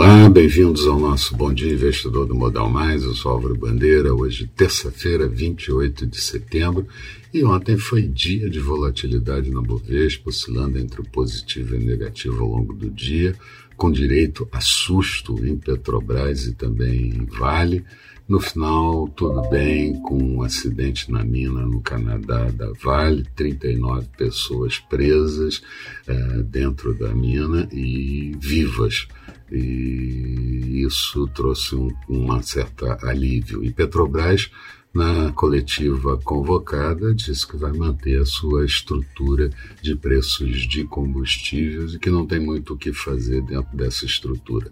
Olá, bem-vindos ao nosso Bom Dia Investidor do Modal Mais. Eu sou Álvaro Bandeira. Hoje, terça-feira, 28 de setembro. E ontem foi dia de volatilidade na Bovespa, oscilando entre o positivo e o negativo ao longo do dia, com direito a susto em Petrobras e também em Vale. No final, tudo bem, com um acidente na mina no Canadá da Vale, 39 pessoas presas é, dentro da mina e vivas. E isso trouxe um, uma certa alívio. E Petrobras, na coletiva convocada, disse que vai manter a sua estrutura de preços de combustíveis e que não tem muito o que fazer dentro dessa estrutura.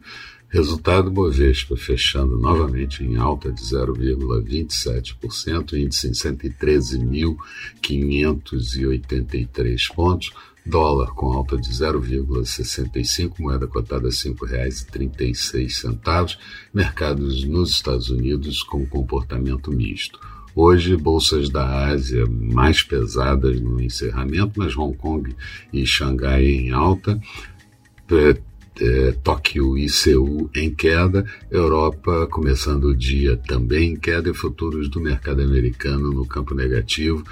Resultado Bovespa fechando novamente em alta de 0,27%, índice em 113.583 pontos, dólar com alta de 0,65, moeda cotada a R$ 5,36, mercados nos Estados Unidos com comportamento misto. Hoje, bolsas da Ásia mais pesadas no encerramento, mas Hong Kong e Xangai em alta. É, Tóquio e Seul em queda, Europa começando o dia também em queda e futuros do mercado americano no campo negativo,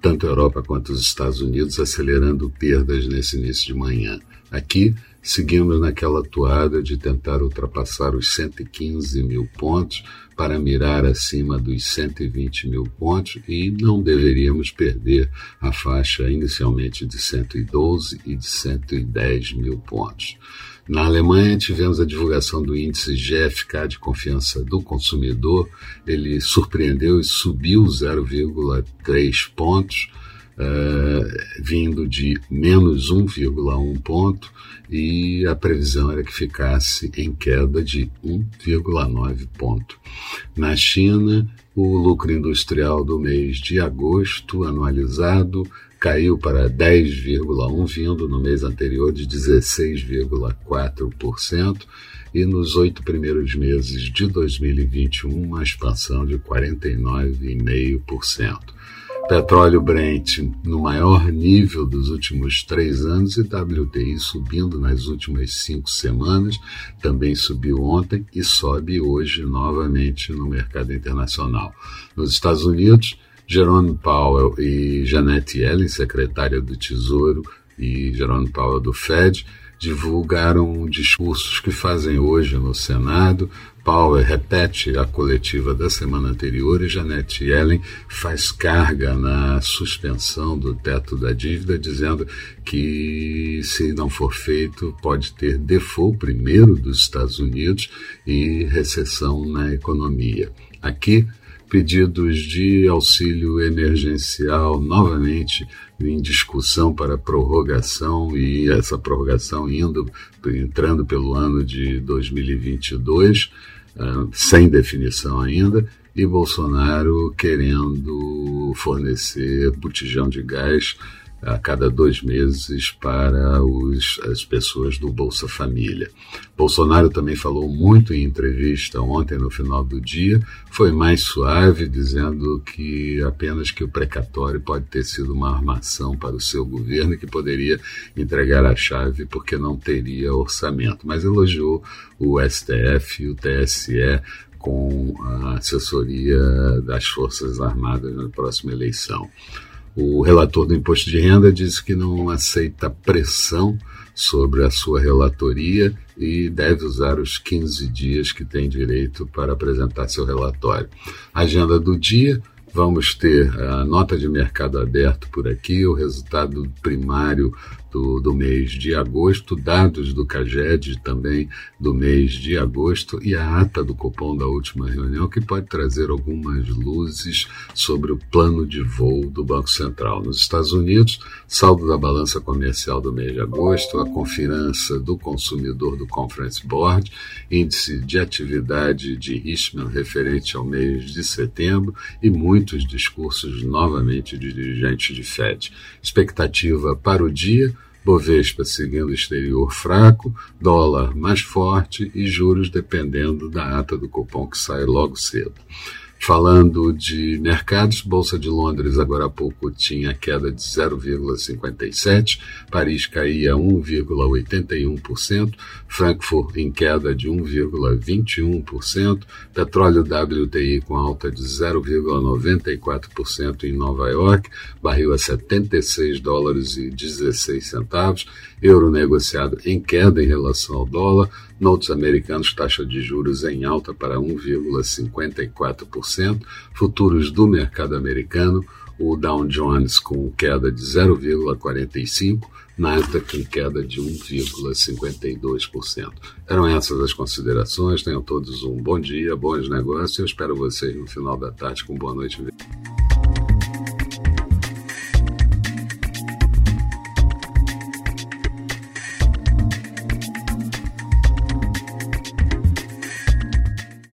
tanto a Europa quanto os Estados Unidos acelerando perdas nesse início de manhã. Aqui, seguimos naquela toada de tentar ultrapassar os 115 mil pontos para mirar acima dos 120 mil pontos e não deveríamos perder a faixa inicialmente de 112 e de 110 mil pontos. Na Alemanha, tivemos a divulgação do índice GFK de confiança do consumidor. Ele surpreendeu e subiu 0,3 pontos, uh, vindo de menos 1,1 ponto, e a previsão era que ficasse em queda de 1,9 ponto. Na China, o lucro industrial do mês de agosto anualizado caiu para 10,1%, vindo no mês anterior de 16,4%, e nos oito primeiros meses de 2021, uma expansão de 49,5%. Petróleo Brent no maior nível dos últimos três anos e WTI subindo nas últimas cinco semanas, também subiu ontem e sobe hoje novamente no mercado internacional. Nos Estados Unidos, Jerome Powell e Janet Yellen, secretária do Tesouro, e Jerome Powell do Fed, divulgaram discursos que fazem hoje no Senado. Powell repete a coletiva da semana anterior e Janet Yellen faz carga na suspensão do teto da dívida, dizendo que, se não for feito, pode ter default primeiro dos Estados Unidos e recessão na economia. Aqui, pedidos de auxílio emergencial novamente em discussão para prorrogação e essa prorrogação indo entrando pelo ano de 2022 uh, sem definição ainda e Bolsonaro querendo fornecer botijão de gás a cada dois meses para os, as pessoas do Bolsa Família. Bolsonaro também falou muito em entrevista ontem, no final do dia, foi mais suave, dizendo que apenas que o precatório pode ter sido uma armação para o seu governo que poderia entregar a chave porque não teria orçamento, mas elogiou o STF e o TSE com a assessoria das Forças Armadas na próxima eleição. O relator do imposto de renda disse que não aceita pressão sobre a sua relatoria e deve usar os 15 dias que tem direito para apresentar seu relatório. Agenda do dia: vamos ter a nota de mercado aberto por aqui, o resultado primário do, mês de agosto, dados do CAGED também do mês de agosto e a ata do cupom da última reunião, que pode trazer algumas luzes sobre o plano de voo do Banco Central. Nos Estados Unidos, saldo da balança comercial do mês de agosto, a confiança do consumidor do Conference Board, índice de atividade de Richmond referente ao mês de setembro e muitos discursos novamente de dirigentes de Fed. Expectativa para o dia Bovespa seguindo exterior fraco, dólar mais forte e juros dependendo da ata do cupom que sai logo cedo. Falando de mercados, Bolsa de Londres agora há pouco tinha queda de 0,57, Paris caía 1,81%, Frankfurt em queda de 1,21%, petróleo WTI com alta de 0,94% em Nova York, barril a 76 dólares e 16 centavos, euro negociado em queda em relação ao dólar, notes americanos taxa de juros em alta para 1,54%, futuros do mercado americano, o Dow Jones com queda de 0,45%, Nasdaq em queda de 1,52%. Eram essas as considerações. Tenham todos um bom dia, bons negócios. Eu espero vocês no final da tarde com boa noite.